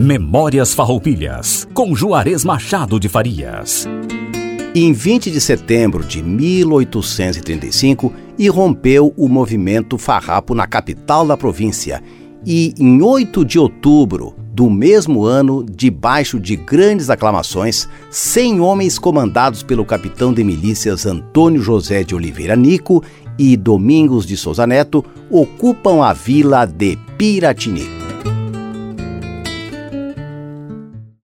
Memórias Farroupilhas, com Juarez Machado de Farias. Em 20 de setembro de 1835, irrompeu o movimento farrapo na capital da província. E em 8 de outubro do mesmo ano, debaixo de grandes aclamações, 100 homens comandados pelo capitão de milícias Antônio José de Oliveira Nico e Domingos de Souza Neto ocupam a vila de Piratinico.